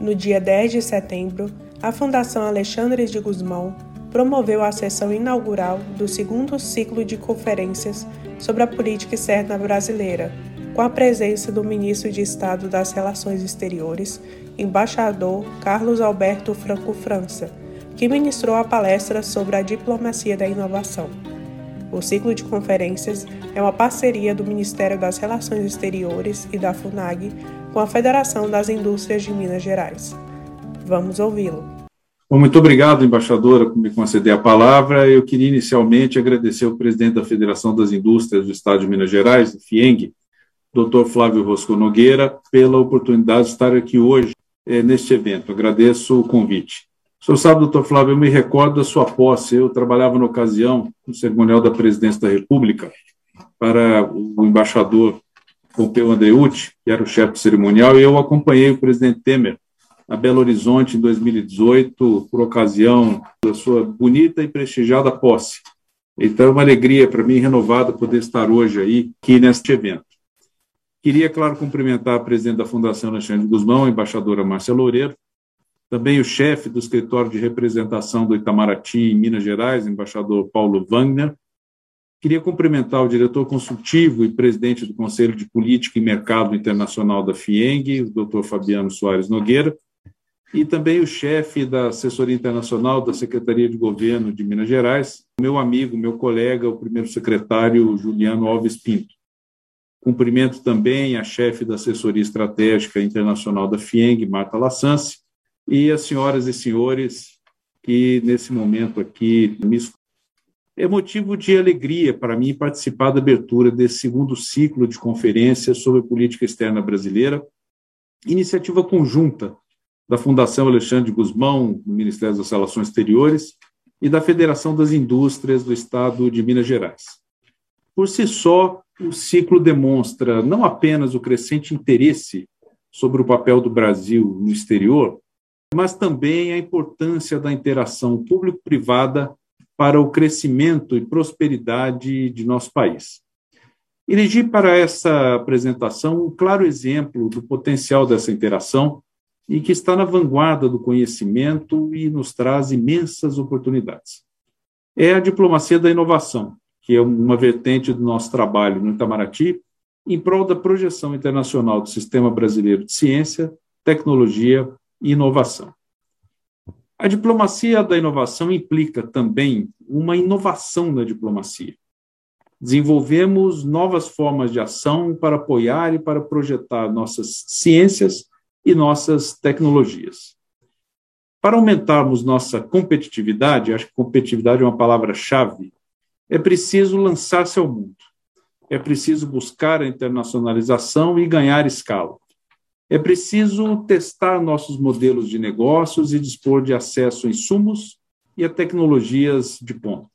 No dia 10 de setembro, a Fundação Alexandre de Guzmão promoveu a sessão inaugural do segundo ciclo de conferências sobre a política externa brasileira, com a presença do ministro de Estado das Relações Exteriores, embaixador Carlos Alberto Franco França, que ministrou a palestra sobre a diplomacia da inovação. O ciclo de conferências é uma parceria do Ministério das Relações Exteriores e da FUNAG com a Federação das Indústrias de Minas Gerais. Vamos ouvi-lo. Muito obrigado, embaixadora, por me conceder a palavra. Eu queria inicialmente agradecer ao presidente da Federação das Indústrias do Estado de Minas Gerais, FIENG, Dr. Flávio Rosco Nogueira, pela oportunidade de estar aqui hoje eh, neste evento. Agradeço o convite. O senhor sabe, doutor Flávio, eu me recordo da sua posse. Eu trabalhava na ocasião no cerimonial da presidência da República para o embaixador Pompeu Andreucci, que era o chefe do cerimonial, e eu acompanhei o presidente Temer a Belo Horizonte em 2018, por ocasião da sua bonita e prestigiada posse. Então, é uma alegria para mim renovada poder estar hoje aí, aqui neste evento. Queria, claro, cumprimentar a presidente da Fundação Alexandre Guzmão, a embaixadora Márcia Loureiro, também o chefe do escritório de representação do Itamaraty em Minas Gerais, embaixador Paulo Wagner. Queria cumprimentar o diretor consultivo e presidente do Conselho de Política e Mercado Internacional da FIENG, o doutor Fabiano Soares Nogueira, e também o chefe da assessoria internacional da Secretaria de Governo de Minas Gerais, meu amigo, meu colega, o primeiro secretário Juliano Alves Pinto. Cumprimento também a chefe da assessoria estratégica internacional da FIENG, Marta Lassance, e as senhoras e senhores que nesse momento aqui me é motivo de alegria para mim participar da abertura desse segundo ciclo de conferências sobre política externa brasileira, iniciativa conjunta da Fundação Alexandre Guzmão, do Ministério das Relações Exteriores, e da Federação das Indústrias do Estado de Minas Gerais. Por si só, o ciclo demonstra não apenas o crescente interesse sobre o papel do Brasil no exterior, mas também a importância da interação público-privada para o crescimento e prosperidade de nosso país. Elegi para essa apresentação um claro exemplo do potencial dessa interação e que está na vanguarda do conhecimento e nos traz imensas oportunidades. É a diplomacia da inovação, que é uma vertente do nosso trabalho no Itamaraty, em prol da projeção internacional do sistema brasileiro de ciência, tecnologia e inovação. A diplomacia da inovação implica também uma inovação na diplomacia. Desenvolvemos novas formas de ação para apoiar e para projetar nossas ciências e nossas tecnologias. Para aumentarmos nossa competitividade, acho que competitividade é uma palavra-chave, é preciso lançar-se ao mundo. É preciso buscar a internacionalização e ganhar escala. É preciso testar nossos modelos de negócios e dispor de acesso a insumos e a tecnologias de ponta.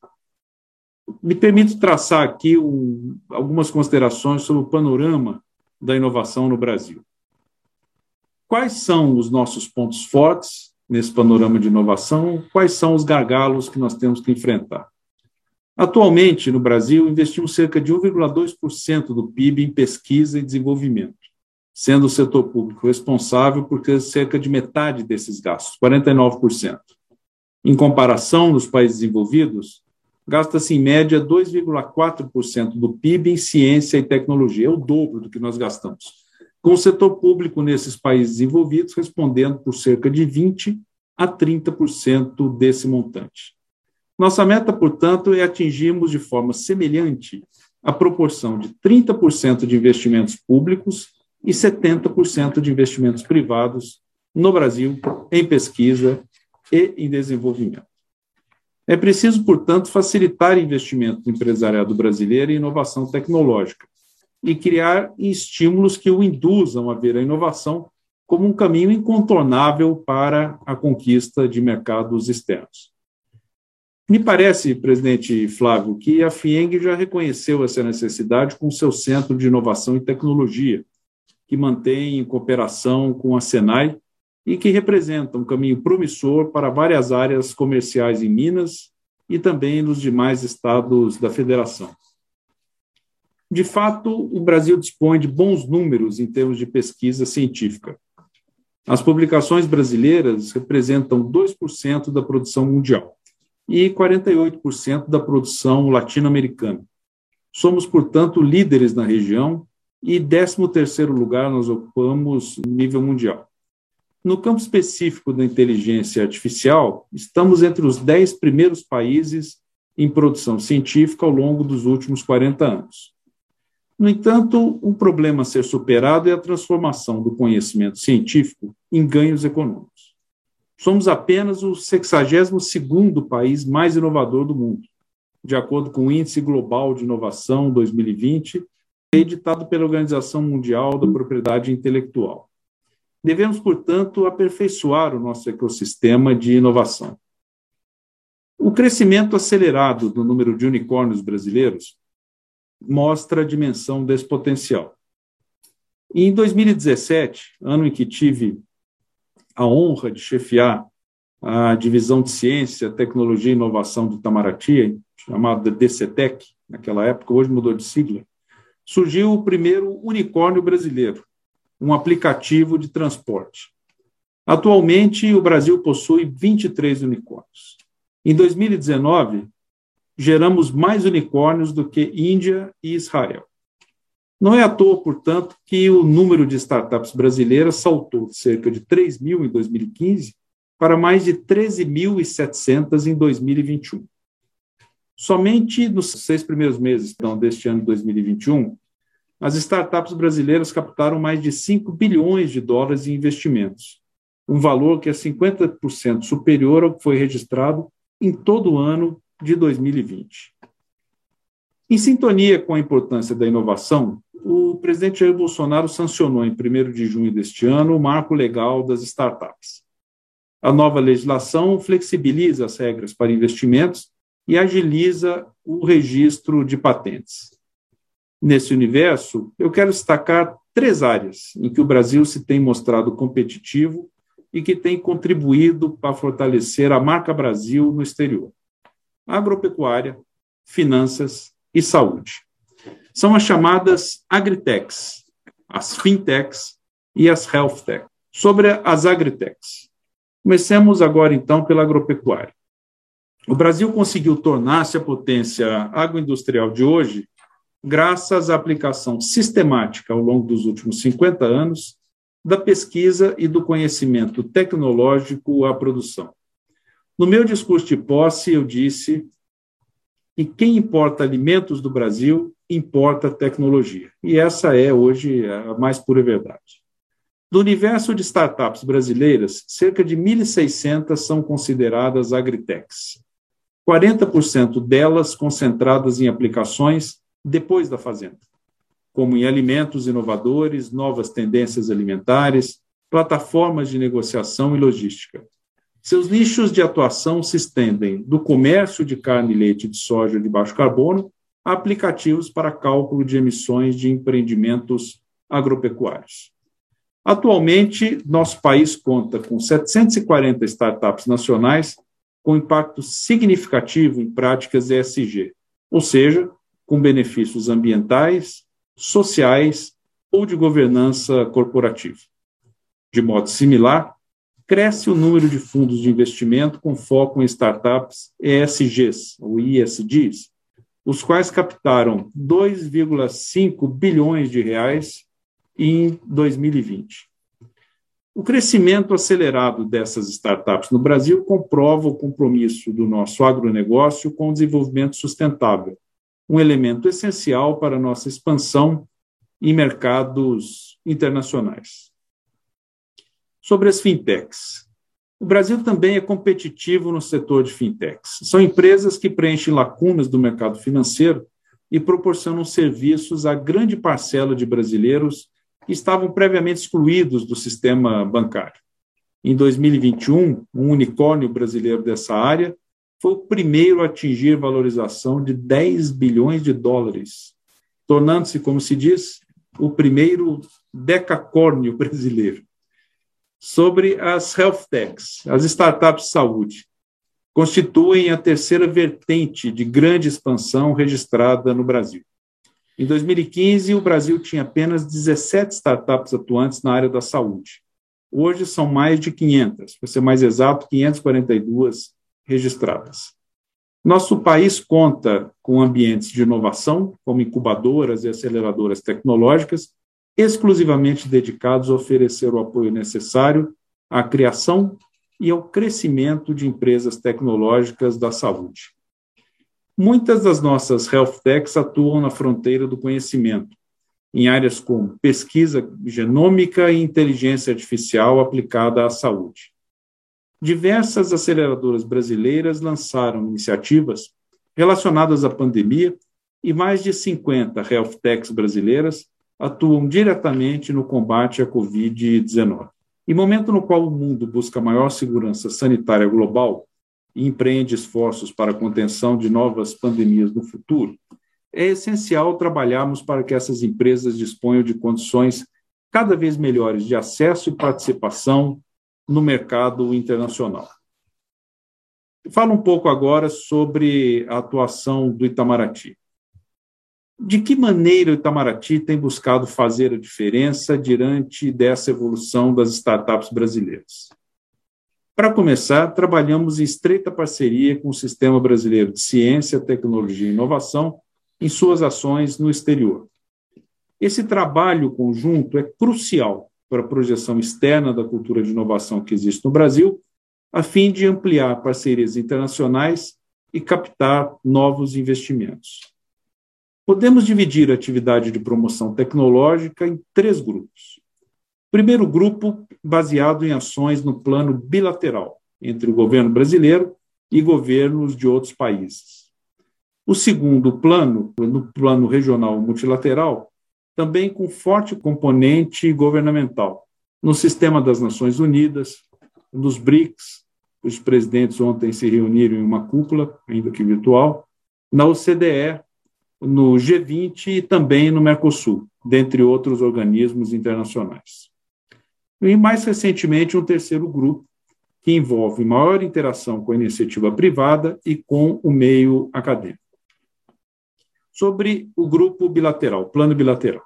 Me permito traçar aqui um, algumas considerações sobre o panorama da inovação no Brasil. Quais são os nossos pontos fortes nesse panorama de inovação? Quais são os gargalos que nós temos que enfrentar? Atualmente, no Brasil, investimos cerca de 1,2% do PIB em pesquisa e desenvolvimento, sendo o setor público responsável por cerca de metade desses gastos, 49%. Em comparação, nos países desenvolvidos, gasta-se em média 2,4% do PIB em ciência e tecnologia, é o dobro do que nós gastamos com o setor público nesses países desenvolvidos respondendo por cerca de 20% a 30% desse montante. Nossa meta, portanto, é atingirmos de forma semelhante a proporção de 30% de investimentos públicos e 70% de investimentos privados no Brasil em pesquisa e em desenvolvimento. É preciso, portanto, facilitar investimento do empresariado brasileiro em inovação tecnológica, e criar estímulos que o induzam a ver a inovação como um caminho incontornável para a conquista de mercados externos. Me parece, presidente Flávio, que a FIENG já reconheceu essa necessidade com seu Centro de Inovação e Tecnologia, que mantém cooperação com a Senai e que representa um caminho promissor para várias áreas comerciais em Minas e também nos demais estados da federação. De fato, o Brasil dispõe de bons números em termos de pesquisa científica. As publicações brasileiras representam 2% da produção mundial e 48% da produção latino-americana. Somos, portanto, líderes na região e 13º lugar nós ocupamos nível mundial. No campo específico da inteligência artificial, estamos entre os 10 primeiros países em produção científica ao longo dos últimos 40 anos. No entanto, um problema a ser superado é a transformação do conhecimento científico em ganhos econômicos. Somos apenas o 62º país mais inovador do mundo, de acordo com o Índice Global de Inovação 2020, editado pela Organização Mundial da Propriedade Intelectual. Devemos, portanto, aperfeiçoar o nosso ecossistema de inovação. O crescimento acelerado do número de unicórnios brasileiros mostra a dimensão desse potencial. E em 2017, ano em que tive a honra de chefiar a divisão de Ciência, Tecnologia e Inovação do Itamaraty, chamada DCTEC, naquela época, hoje mudou de sigla, surgiu o primeiro unicórnio brasileiro, um aplicativo de transporte. Atualmente, o Brasil possui 23 unicórnios. Em 2019, geramos mais unicórnios do que Índia e Israel. Não é à toa, portanto, que o número de startups brasileiras saltou de cerca de 3 mil em 2015 para mais de 13.700 em 2021. Somente nos seis primeiros meses então, deste ano de 2021, as startups brasileiras captaram mais de 5 bilhões de dólares em investimentos, um valor que é 50% superior ao que foi registrado em todo o ano de 2020. Em sintonia com a importância da inovação, o presidente Jair Bolsonaro sancionou em 1 de junho deste ano o marco legal das startups. A nova legislação flexibiliza as regras para investimentos e agiliza o registro de patentes. Nesse universo, eu quero destacar três áreas em que o Brasil se tem mostrado competitivo e que tem contribuído para fortalecer a marca Brasil no exterior: agropecuária, finanças e saúde. São as chamadas agritechs, as fintechs e as healthtechs. Sobre as agritechs. Comecemos agora, então, pela agropecuária. O Brasil conseguiu tornar-se a potência agroindustrial de hoje graças à aplicação sistemática ao longo dos últimos 50 anos da pesquisa e do conhecimento tecnológico à produção. No meu discurso de posse, eu disse que quem importa alimentos do Brasil importa tecnologia. E essa é hoje a mais pura verdade. Do universo de startups brasileiras, cerca de 1.600 são consideradas agritechs. 40% delas concentradas em aplicações depois da fazenda, como em alimentos inovadores, novas tendências alimentares, plataformas de negociação e logística. Seus nichos de atuação se estendem do comércio de carne e leite de soja de baixo carbono a aplicativos para cálculo de emissões de empreendimentos agropecuários. Atualmente, nosso país conta com 740 startups nacionais com impacto significativo em práticas ESG, ou seja, com benefícios ambientais, sociais ou de governança corporativa. De modo similar, cresce o número de fundos de investimento com foco em startups ESGs, ou ISGs, os quais captaram 2,5 bilhões de reais em 2020. O crescimento acelerado dessas startups no Brasil comprova o compromisso do nosso agronegócio com o desenvolvimento sustentável, um elemento essencial para nossa expansão em mercados internacionais. Sobre as fintechs. O Brasil também é competitivo no setor de fintechs. São empresas que preenchem lacunas do mercado financeiro e proporcionam serviços a grande parcela de brasileiros que estavam previamente excluídos do sistema bancário. Em 2021, um unicórnio brasileiro dessa área foi o primeiro a atingir valorização de 10 bilhões de dólares, tornando-se, como se diz, o primeiro decacórnio brasileiro. Sobre as health techs, as startups de saúde, constituem a terceira vertente de grande expansão registrada no Brasil. Em 2015, o Brasil tinha apenas 17 startups atuantes na área da saúde. Hoje são mais de 500, para ser mais exato, 542 registradas. Nosso país conta com ambientes de inovação, como incubadoras e aceleradoras tecnológicas, exclusivamente dedicados a oferecer o apoio necessário à criação e ao crescimento de empresas tecnológicas da saúde. Muitas das nossas health techs atuam na fronteira do conhecimento, em áreas como pesquisa genômica e inteligência artificial aplicada à saúde. Diversas aceleradoras brasileiras lançaram iniciativas relacionadas à pandemia e mais de 50 health techs brasileiras atuam diretamente no combate à Covid-19. Em momento no qual o mundo busca maior segurança sanitária global e empreende esforços para a contenção de novas pandemias no futuro, é essencial trabalharmos para que essas empresas disponham de condições cada vez melhores de acesso e participação no mercado internacional. Falo um pouco agora sobre a atuação do Itamaraty. De que maneira o Itamaraty tem buscado fazer a diferença diante dessa evolução das startups brasileiras? Para começar, trabalhamos em estreita parceria com o Sistema Brasileiro de Ciência, Tecnologia e Inovação em suas ações no exterior. Esse trabalho conjunto é crucial para a projeção externa da cultura de inovação que existe no Brasil, a fim de ampliar parcerias internacionais e captar novos investimentos. Podemos dividir a atividade de promoção tecnológica em três grupos. Primeiro grupo, baseado em ações no plano bilateral entre o governo brasileiro e governos de outros países. O segundo plano, no plano regional multilateral, também com forte componente governamental, no sistema das Nações Unidas, nos BRICS, os presidentes ontem se reuniram em uma cúpula, ainda que virtual, na OCDE, no G20 e também no Mercosul, dentre outros organismos internacionais. E mais recentemente, um terceiro grupo, que envolve maior interação com a iniciativa privada e com o meio acadêmico. Sobre o grupo bilateral, plano bilateral.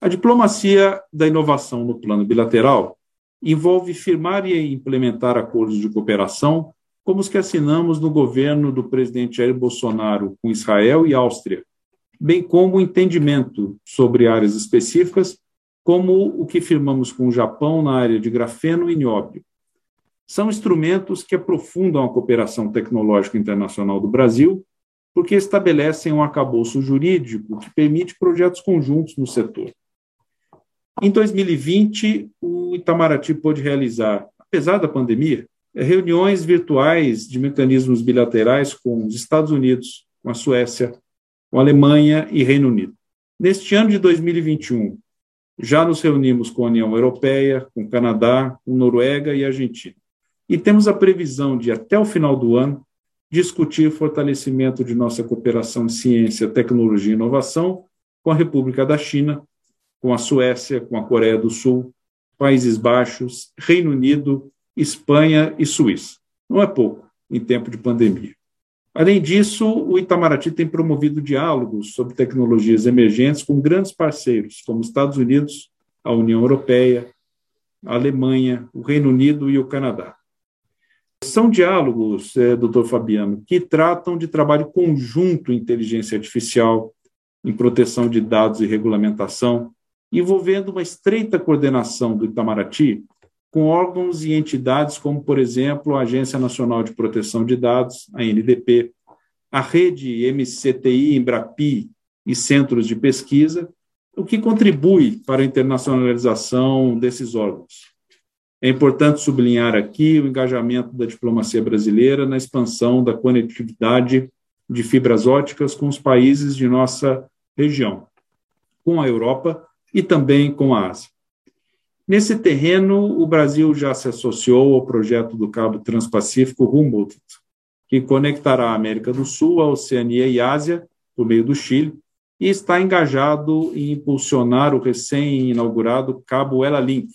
A diplomacia da inovação no plano bilateral envolve firmar e implementar acordos de cooperação, como os que assinamos no governo do presidente Jair Bolsonaro com Israel e Áustria, bem como o entendimento sobre áreas específicas, como o que firmamos com o Japão na área de grafeno e nióbio. São instrumentos que aprofundam a cooperação tecnológica internacional do Brasil, porque estabelecem um arcabouço jurídico que permite projetos conjuntos no setor. Em 2020, o Itamaraty pôde realizar, apesar da pandemia, reuniões virtuais de mecanismos bilaterais com os Estados Unidos, com a Suécia, com Alemanha e Reino Unido. Neste ano de 2021, já nos reunimos com a União Europeia, com o Canadá, com Noruega e Argentina. E temos a previsão de, até o final do ano, discutir fortalecimento de nossa cooperação em ciência, tecnologia e inovação com a República da China, com a Suécia, com a Coreia do Sul, Países Baixos, Reino Unido, Espanha e Suíça. Não é pouco em tempo de pandemia. Além disso, o Itamaraty tem promovido diálogos sobre tecnologias emergentes com grandes parceiros, como Estados Unidos, a União Europeia, a Alemanha, o Reino Unido e o Canadá. São diálogos, é, doutor Fabiano, que tratam de trabalho conjunto em inteligência artificial, em proteção de dados e regulamentação, envolvendo uma estreita coordenação do Itamaraty com órgãos e entidades como, por exemplo, a Agência Nacional de Proteção de Dados, a NDP, a rede MCTI, Embrapi e centros de pesquisa, o que contribui para a internacionalização desses órgãos. É importante sublinhar aqui o engajamento da diplomacia brasileira na expansão da conectividade de fibras óticas com os países de nossa região, com a Europa e também com a Ásia. Nesse terreno, o Brasil já se associou ao projeto do Cabo Transpacífico Humboldt, que conectará a América do Sul, a Oceania e Ásia, por meio do Chile, e está engajado em impulsionar o recém-inaugurado Cabo Ela Link,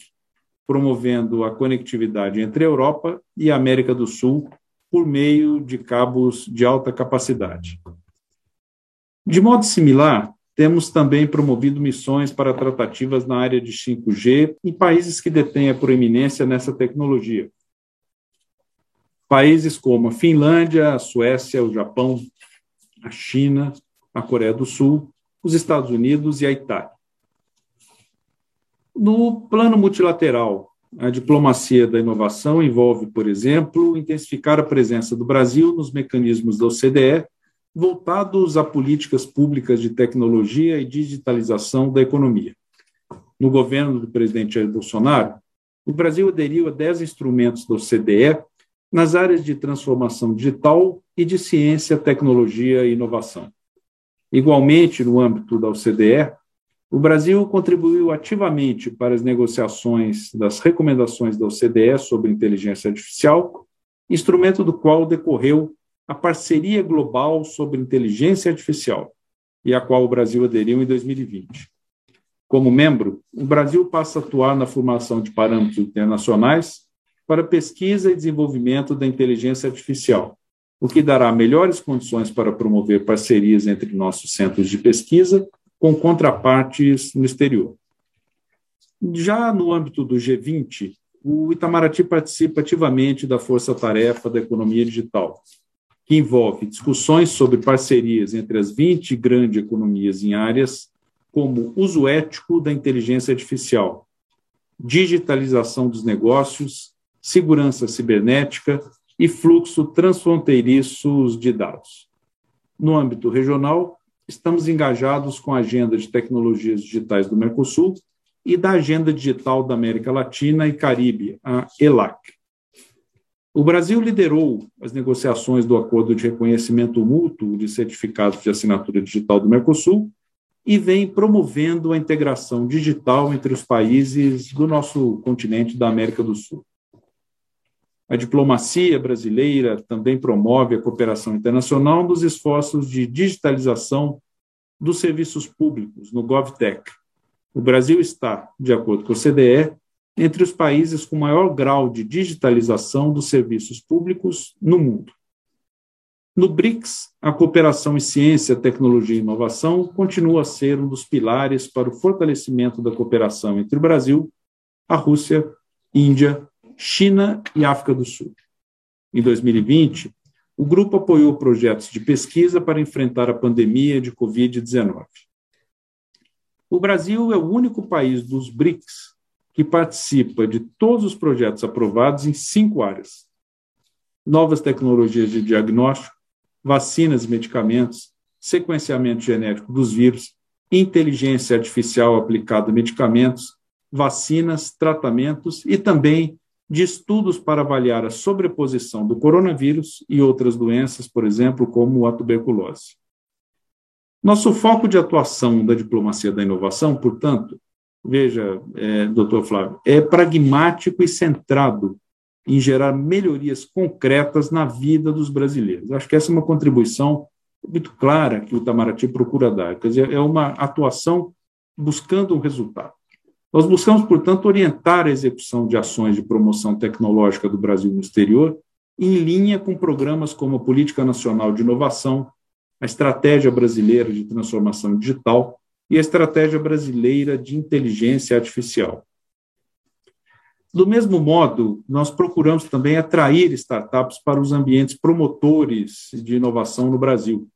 promovendo a conectividade entre a Europa e a América do Sul por meio de cabos de alta capacidade. De modo similar, temos também promovido missões para tratativas na área de 5G em países que detêm a proeminência nessa tecnologia. Países como a Finlândia, a Suécia, o Japão, a China, a Coreia do Sul, os Estados Unidos e a Itália. No plano multilateral, a diplomacia da inovação envolve, por exemplo, intensificar a presença do Brasil nos mecanismos da OCDE voltados a políticas públicas de tecnologia e digitalização da economia. No governo do presidente Jair Bolsonaro, o Brasil aderiu a 10 instrumentos da OCDE nas áreas de transformação digital e de ciência, tecnologia e inovação. Igualmente, no âmbito da OCDE, o Brasil contribuiu ativamente para as negociações das recomendações da OCDE sobre inteligência artificial, instrumento do qual decorreu a Parceria Global sobre Inteligência Artificial, e a qual o Brasil aderiu em 2020. Como membro, o Brasil passa a atuar na formação de parâmetros internacionais para pesquisa e desenvolvimento da inteligência artificial, o que dará melhores condições para promover parcerias entre nossos centros de pesquisa com contrapartes no exterior. Já no âmbito do G20, o Itamaraty participa ativamente da força-tarefa da economia digital, que envolve discussões sobre parcerias entre as 20 grandes economias em áreas como uso ético da inteligência artificial, digitalização dos negócios, segurança cibernética e fluxo transfronteiriços de dados. No âmbito regional, estamos engajados com a agenda de tecnologias digitais do Mercosul e da Agenda Digital da América Latina e Caribe, a ELAC. O Brasil liderou as negociações do Acordo de Reconhecimento Mútuo de Certificados de Assinatura Digital do Mercosul e vem promovendo a integração digital entre os países do nosso continente da América do Sul. A diplomacia brasileira também promove a cooperação internacional nos esforços de digitalização dos serviços públicos no GovTech. O Brasil está, de acordo com o CDE, entre os países com maior grau de digitalização dos serviços públicos no mundo. No BRICS, a cooperação em ciência, tecnologia e inovação continua a ser um dos pilares para o fortalecimento da cooperação entre o Brasil, a Rússia, Índia, China e África do Sul. Em 2020, o grupo apoiou projetos de pesquisa para enfrentar a pandemia de Covid-19. O Brasil é o único país dos BRICS que participa de todos os projetos aprovados em cinco áreas: novas tecnologias de diagnóstico, vacinas e medicamentos, sequenciamento genético dos vírus, inteligência artificial aplicada a medicamentos, vacinas, tratamentos e também de estudos para avaliar a sobreposição do coronavírus e outras doenças, por exemplo, como a tuberculose. Nosso foco de atuação da diplomacia da inovação, portanto, veja, é, doutor Flávio, é pragmático e centrado em gerar melhorias concretas na vida dos brasileiros. Acho que essa é uma contribuição muito clara que o Itamaraty procura dar, quer dizer, é uma atuação buscando um resultado. Nós buscamos, portanto, orientar a execução de ações de promoção tecnológica do Brasil no exterior em linha com programas como a Política Nacional de Inovação, a Estratégia Brasileira de Transformação Digital e a Estratégia Brasileira de Inteligência Artificial. Do mesmo modo, nós procuramos também atrair startups para os ambientes promotores de inovação no Brasil,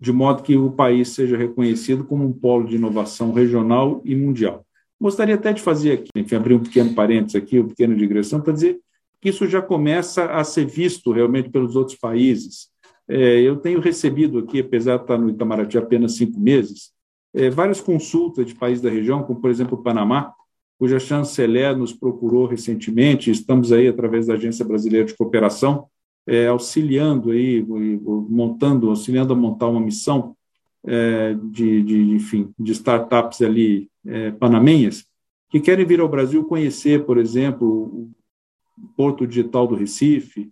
de modo que o país seja reconhecido como um polo de inovação regional e mundial. Gostaria até de fazer aqui, enfim, abrir um pequeno parênteses aqui, uma pequena digressão, para dizer que isso já começa a ser visto realmente pelos outros países. É, eu tenho recebido aqui, apesar de estar no Itamaraty apenas cinco meses, é, várias consultas de países da região, como por exemplo o Panamá, cuja chanceler nos procurou recentemente, estamos aí através da Agência Brasileira de Cooperação, é, auxiliando aí, montando, auxiliando a montar uma missão é, de, de, enfim, de startups ali é, panamenhas que querem vir ao Brasil conhecer, por exemplo, o Porto Digital do Recife,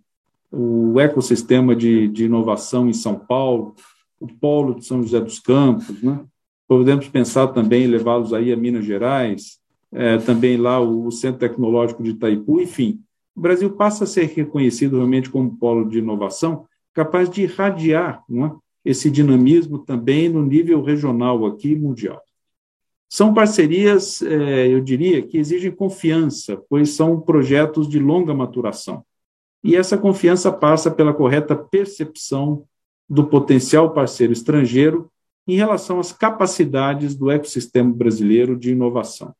o ecossistema de, de inovação em São Paulo, o Polo de São José dos Campos, né? Podemos pensar também em levá-los aí a Minas Gerais, é, também lá o, o Centro Tecnológico de Itaipu, enfim. O Brasil passa a ser reconhecido realmente como polo de inovação capaz de irradiar é? esse dinamismo também no nível regional aqui mundial. São parcerias, é, eu diria, que exigem confiança, pois são projetos de longa maturação. E essa confiança passa pela correta percepção do potencial parceiro estrangeiro em relação às capacidades do ecossistema brasileiro de inovação.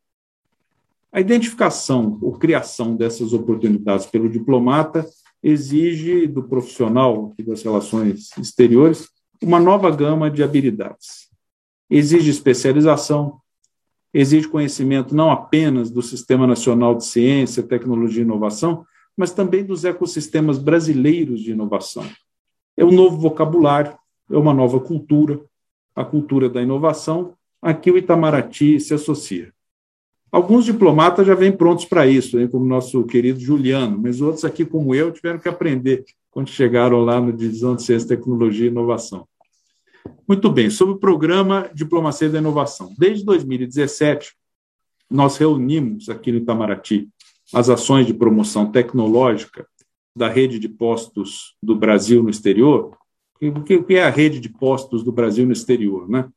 A identificação ou criação dessas oportunidades pelo diplomata exige do profissional das relações exteriores uma nova gama de habilidades. Exige especialização, exige conhecimento não apenas do Sistema Nacional de Ciência, Tecnologia e Inovação, mas também dos ecossistemas brasileiros de inovação. É um novo vocabulário, é uma nova cultura, a cultura da inovação, a que o Itamaraty se associa. Alguns diplomatas já vêm prontos para isso, hein, como nosso querido Juliano, mas outros aqui, como eu, tiveram que aprender quando chegaram lá no Divisão de Ciência, Tecnologia e Inovação. Muito bem, sobre o programa Diplomacia da Inovação. Desde 2017, nós reunimos aqui no Itamaraty as ações de promoção tecnológica da rede de postos do Brasil no exterior. O que é a rede de postos do Brasil no exterior? Né?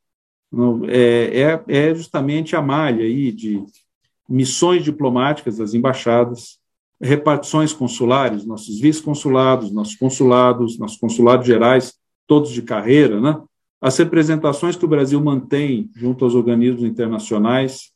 É, é, é justamente a malha aí de missões diplomáticas das embaixadas, repartições consulares, nossos vice-consulados, nossos consulados, nossos consulados gerais, todos de carreira, né? as representações que o Brasil mantém junto aos organismos internacionais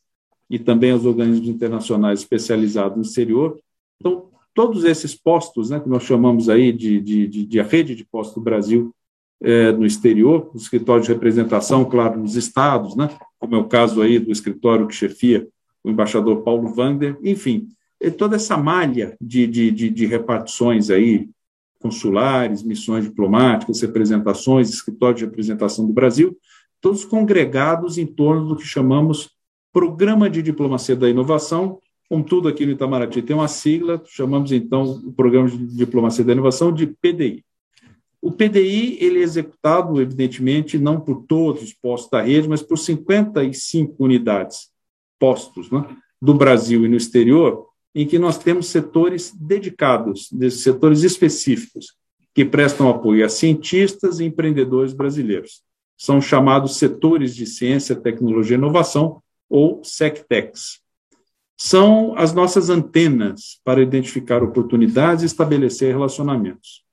e também aos organismos internacionais especializados no exterior. Então, todos esses postos, né, que nós chamamos aí de, de, de, de rede de postos do Brasil é, no exterior, o escritório de representação, claro, nos estados, né, como é o caso aí do escritório que chefia o embaixador Paulo Vander, enfim, toda essa malha de, de, de, de repartições aí consulares, missões diplomáticas, representações, escritório de representação do Brasil, todos congregados em torno do que chamamos Programa de Diplomacia da Inovação, como tudo aqui no Itamaraty tem uma sigla, chamamos então o Programa de Diplomacia da Inovação de PDI. O PDI ele é executado, evidentemente, não por todos os postos da rede, mas por 55 unidades postos né, do Brasil e no exterior, em que nós temos setores dedicados, setores específicos, que prestam apoio a cientistas e empreendedores brasileiros. São chamados setores de ciência, tecnologia e inovação, ou SecTechs. São as nossas antenas para identificar oportunidades e estabelecer relacionamentos.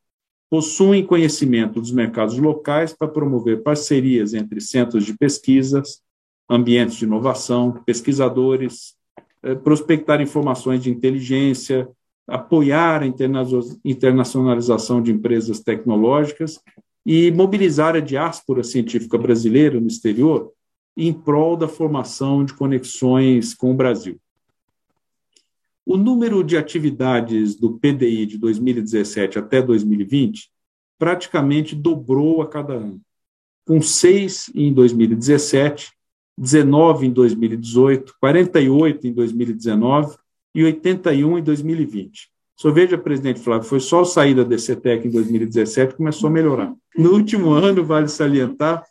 Possuem conhecimento dos mercados locais para promover parcerias entre centros de pesquisas, ambientes de inovação, pesquisadores, eh, prospectar informações de inteligência, apoiar a internacionalização de empresas tecnológicas e mobilizar a diáspora científica brasileira no exterior em prol da formação de conexões com o Brasil. O número de atividades do PDI de 2017 até 2020 praticamente dobrou a cada ano, com seis em 2017 19 em 2018, 48 em 2019 e 81 em 2020. Só veja, presidente Flávio, foi só a saída da DCTEC em 2017 que começou a melhorar. No último ano, vale salientar,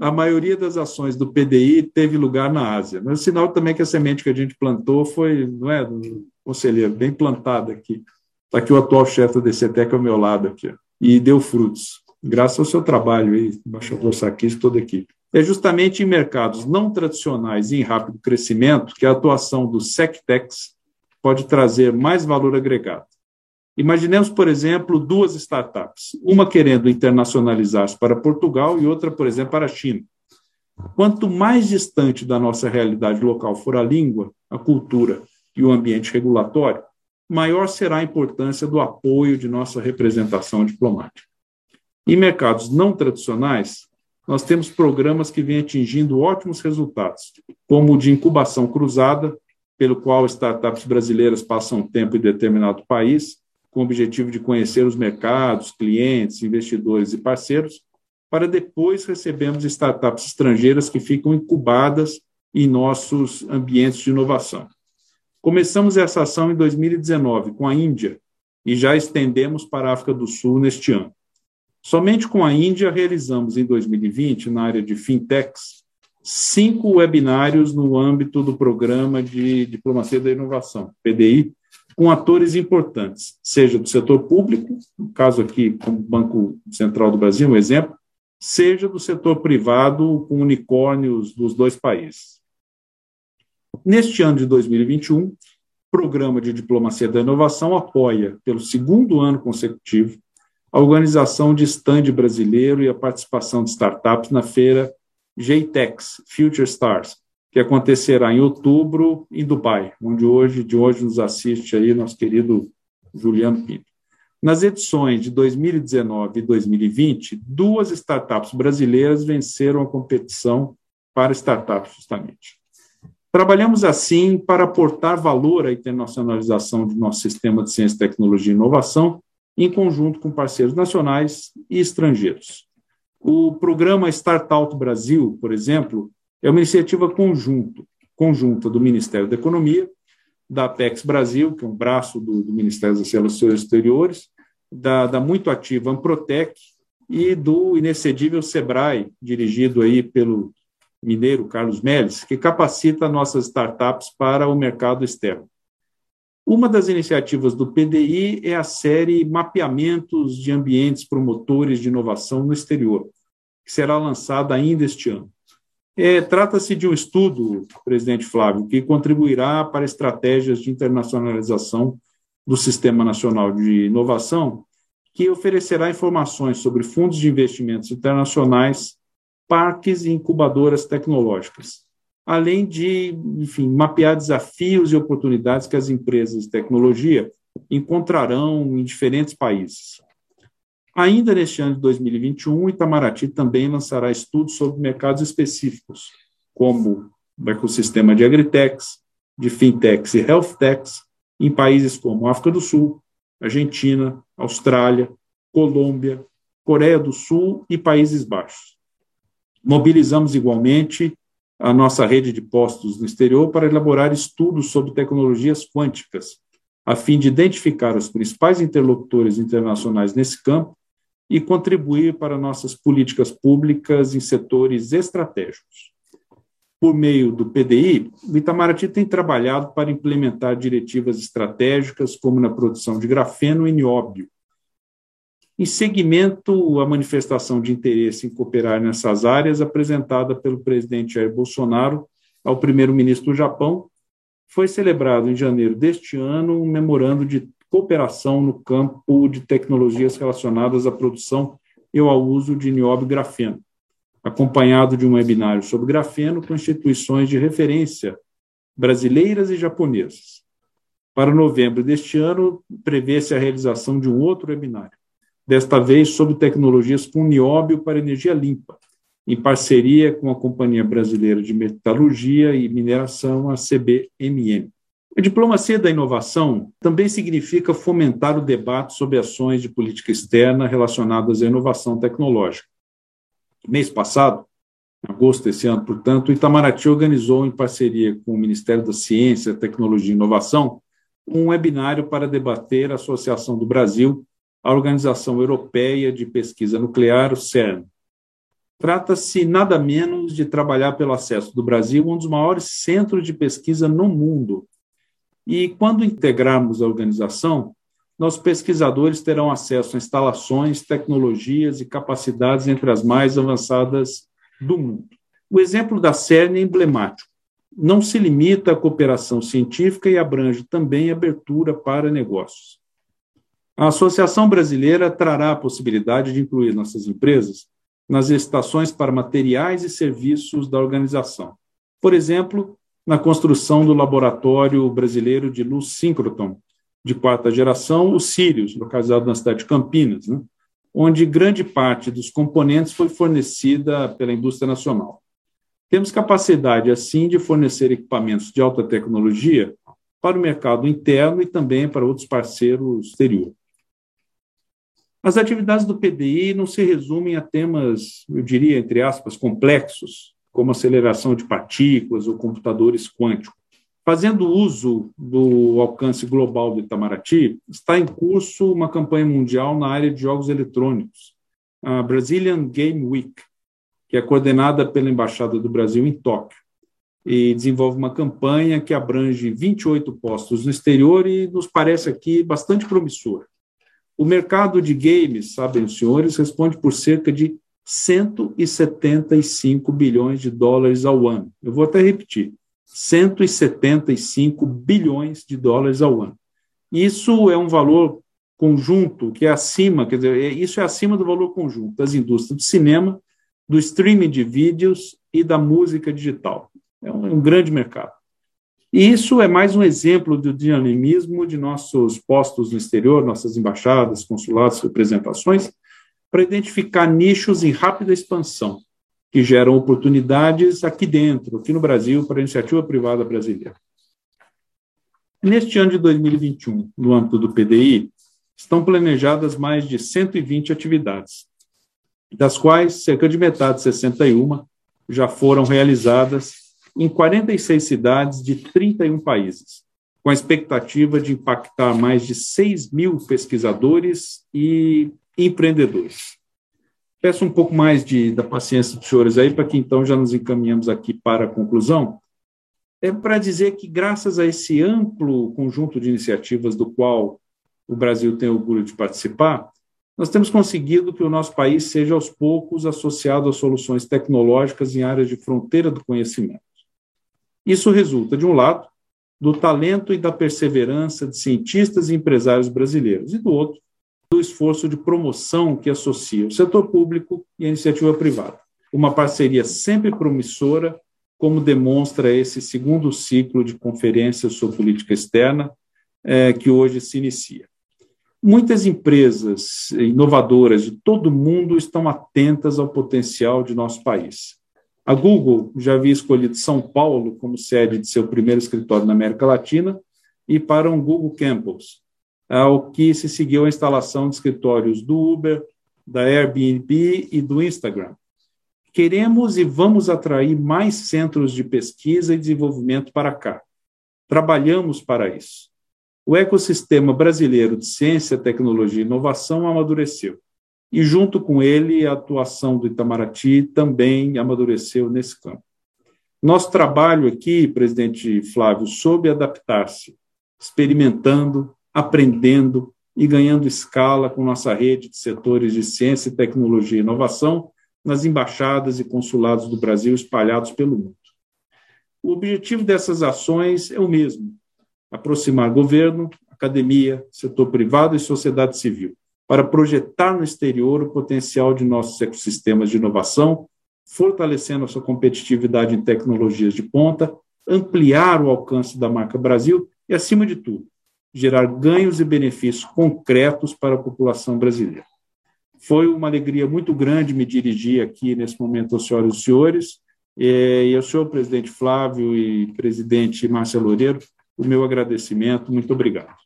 a maioria das ações do PDI teve lugar na Ásia. Mas sinal também que a semente que a gente plantou foi, não é, conselheiro, bem plantada aqui. Está aqui o atual chefe da DCTEC ao meu lado aqui, e deu frutos. Graças ao seu trabalho aí, embaixador Saquis e toda a equipe. É justamente em mercados não tradicionais e em rápido crescimento que a atuação do SecTex pode trazer mais valor agregado. Imaginemos, por exemplo, duas startups, uma querendo internacionalizar-se para Portugal e outra, por exemplo, para a China. Quanto mais distante da nossa realidade local for a língua, a cultura e o ambiente regulatório, maior será a importância do apoio de nossa representação diplomática. Em mercados não tradicionais, nós temos programas que vêm atingindo ótimos resultados, como o de incubação cruzada, pelo qual startups brasileiras passam tempo em determinado país, com o objetivo de conhecer os mercados, clientes, investidores e parceiros, para depois recebermos startups estrangeiras que ficam incubadas em nossos ambientes de inovação. Começamos essa ação em 2019 com a Índia e já estendemos para a África do Sul neste ano. Somente com a Índia realizamos em 2020, na área de fintechs, cinco webinários no âmbito do programa de diplomacia da inovação, PDI, com atores importantes, seja do setor público, no caso aqui, como Banco Central do Brasil, um exemplo, seja do setor privado com unicórnios dos dois países. Neste ano de 2021, o Programa de Diplomacia da Inovação apoia, pelo segundo ano consecutivo, a organização de stand brasileiro e a participação de startups na feira JTEX Future Stars, que acontecerá em outubro em Dubai, onde hoje de hoje nos assiste aí nosso querido Juliano Pinto. Nas edições de 2019 e 2020, duas startups brasileiras venceram a competição para startups, justamente. Trabalhamos assim para aportar valor à internacionalização de nosso sistema de ciência, tecnologia e inovação, em conjunto com parceiros nacionais e estrangeiros. O programa Startup Brasil, por exemplo, é uma iniciativa conjunto, conjunta do Ministério da Economia, da Apex Brasil, que é um braço do, do Ministério das Relações Exteriores, da, da muito ativa Amprotec e do inexcedível SEBRAE, dirigido aí pelo mineiro Carlos Melles, que capacita nossas startups para o mercado externo. Uma das iniciativas do PDI é a série Mapeamentos de Ambientes Promotores de Inovação no Exterior, que será lançada ainda este ano. É, Trata-se de um estudo, presidente Flávio, que contribuirá para estratégias de internacionalização do Sistema Nacional de Inovação, que oferecerá informações sobre fundos de investimentos internacionais, parques e incubadoras tecnológicas, além de, enfim, mapear desafios e oportunidades que as empresas de tecnologia encontrarão em diferentes países. Ainda neste ano de 2021, o Itamaraty também lançará estudos sobre mercados específicos, como o ecossistema de agritechs, de fintechs e healthtechs, em países como África do Sul, Argentina, Austrália, Colômbia, Coreia do Sul e Países Baixos. Mobilizamos igualmente a nossa rede de postos no exterior para elaborar estudos sobre tecnologias quânticas, a fim de identificar os principais interlocutores internacionais nesse campo e contribuir para nossas políticas públicas em setores estratégicos por meio do PDI, o Itamaraty tem trabalhado para implementar diretivas estratégicas, como na produção de grafeno e nióbio. Em seguimento à manifestação de interesse em cooperar nessas áreas apresentada pelo presidente Jair Bolsonaro ao primeiro-ministro do Japão, foi celebrado em janeiro deste ano um memorando de cooperação no campo de tecnologias relacionadas à produção e ao uso de nióbio grafeno. Acompanhado de um webinário sobre grafeno com instituições de referência brasileiras e japonesas. Para novembro deste ano, prevê-se a realização de um outro webinário, desta vez sobre tecnologias com nióbio para energia limpa, em parceria com a Companhia Brasileira de Metalurgia e Mineração, a CBMM. A diplomacia da inovação também significa fomentar o debate sobre ações de política externa relacionadas à inovação tecnológica mês passado, em agosto desse ano, portanto, o Itamaraty organizou, em parceria com o Ministério da Ciência, Tecnologia e Inovação, um webinário para debater a Associação do Brasil à Organização Europeia de Pesquisa Nuclear, o CERN. Trata-se nada menos de trabalhar pelo acesso do Brasil a um dos maiores centros de pesquisa no mundo. E quando integrarmos a organização, nossos pesquisadores terão acesso a instalações, tecnologias e capacidades entre as mais avançadas do mundo. O exemplo da CERN é emblemático. Não se limita à cooperação científica e abrange também abertura para negócios. A Associação Brasileira trará a possibilidade de incluir nossas empresas nas estações para materiais e serviços da organização. Por exemplo, na construção do Laboratório Brasileiro de Luz Síncroton, de quarta geração, o Sirius, localizado na cidade de Campinas, né, onde grande parte dos componentes foi fornecida pela indústria nacional. Temos capacidade, assim, de fornecer equipamentos de alta tecnologia para o mercado interno e também para outros parceiros exterior. As atividades do PDI não se resumem a temas, eu diria, entre aspas, complexos, como aceleração de partículas ou computadores quânticos. Fazendo uso do alcance global do Itamaraty, está em curso uma campanha mundial na área de jogos eletrônicos, a Brazilian Game Week, que é coordenada pela Embaixada do Brasil em Tóquio, e desenvolve uma campanha que abrange 28 postos no exterior e nos parece aqui bastante promissor. O mercado de games, sabem os senhores, responde por cerca de 175 bilhões de dólares ao ano. Eu vou até repetir: 175 bilhões de dólares ao ano. Isso é um valor conjunto que é acima, quer dizer, é, isso é acima do valor conjunto das indústrias do cinema, do streaming de vídeos e da música digital. É um, é um grande mercado. E isso é mais um exemplo do dinamismo de nossos postos no exterior, nossas embaixadas, consulados, representações, para identificar nichos em rápida expansão, que geram oportunidades aqui dentro, aqui no Brasil, para a iniciativa privada brasileira. Neste ano de 2021, no âmbito do PDI, estão planejadas mais de 120 atividades, das quais cerca de metade, 61, já foram realizadas em 46 cidades de 31 países, com a expectativa de impactar mais de 6 mil pesquisadores e empreendedores. Peço um pouco mais de, da paciência dos senhores aí, para que então já nos encaminhamos aqui para a conclusão. É para dizer que, graças a esse amplo conjunto de iniciativas do qual o Brasil tem orgulho de participar, nós temos conseguido que o nosso país seja aos poucos associado a soluções tecnológicas em áreas de fronteira do conhecimento. Isso resulta, de um lado, do talento e da perseverança de cientistas e empresários brasileiros, e do outro, do esforço de promoção que associa o setor público e a iniciativa privada. Uma parceria sempre promissora, como demonstra esse segundo ciclo de conferências sobre política externa, é, que hoje se inicia. Muitas empresas inovadoras de todo o mundo estão atentas ao potencial de nosso país. A Google já havia escolhido São Paulo como sede de seu primeiro escritório na América Latina e para um Google Campus, ao que se seguiu a instalação de escritórios do Uber, da Airbnb e do Instagram. Queremos e vamos atrair mais centros de pesquisa e desenvolvimento para cá. Trabalhamos para isso o ecossistema brasileiro de ciência, tecnologia e inovação amadureceu. E, junto com ele, a atuação do Itamaraty também amadureceu nesse campo. Nosso trabalho aqui, presidente Flávio, soube adaptar-se, experimentando, aprendendo e ganhando escala com nossa rede de setores de ciência, tecnologia e inovação nas embaixadas e consulados do Brasil espalhados pelo mundo. O objetivo dessas ações é o mesmo: aproximar governo, academia, setor privado e sociedade civil, para projetar no exterior o potencial de nossos ecossistemas de inovação, fortalecendo a sua competitividade em tecnologias de ponta, ampliar o alcance da marca Brasil e, acima de tudo, gerar ganhos e benefícios concretos para a população brasileira. Foi uma alegria muito grande me dirigir aqui nesse momento aos senhoras e senhores, e ao senhor presidente Flávio e presidente Márcia Loureiro, o meu agradecimento. Muito obrigado.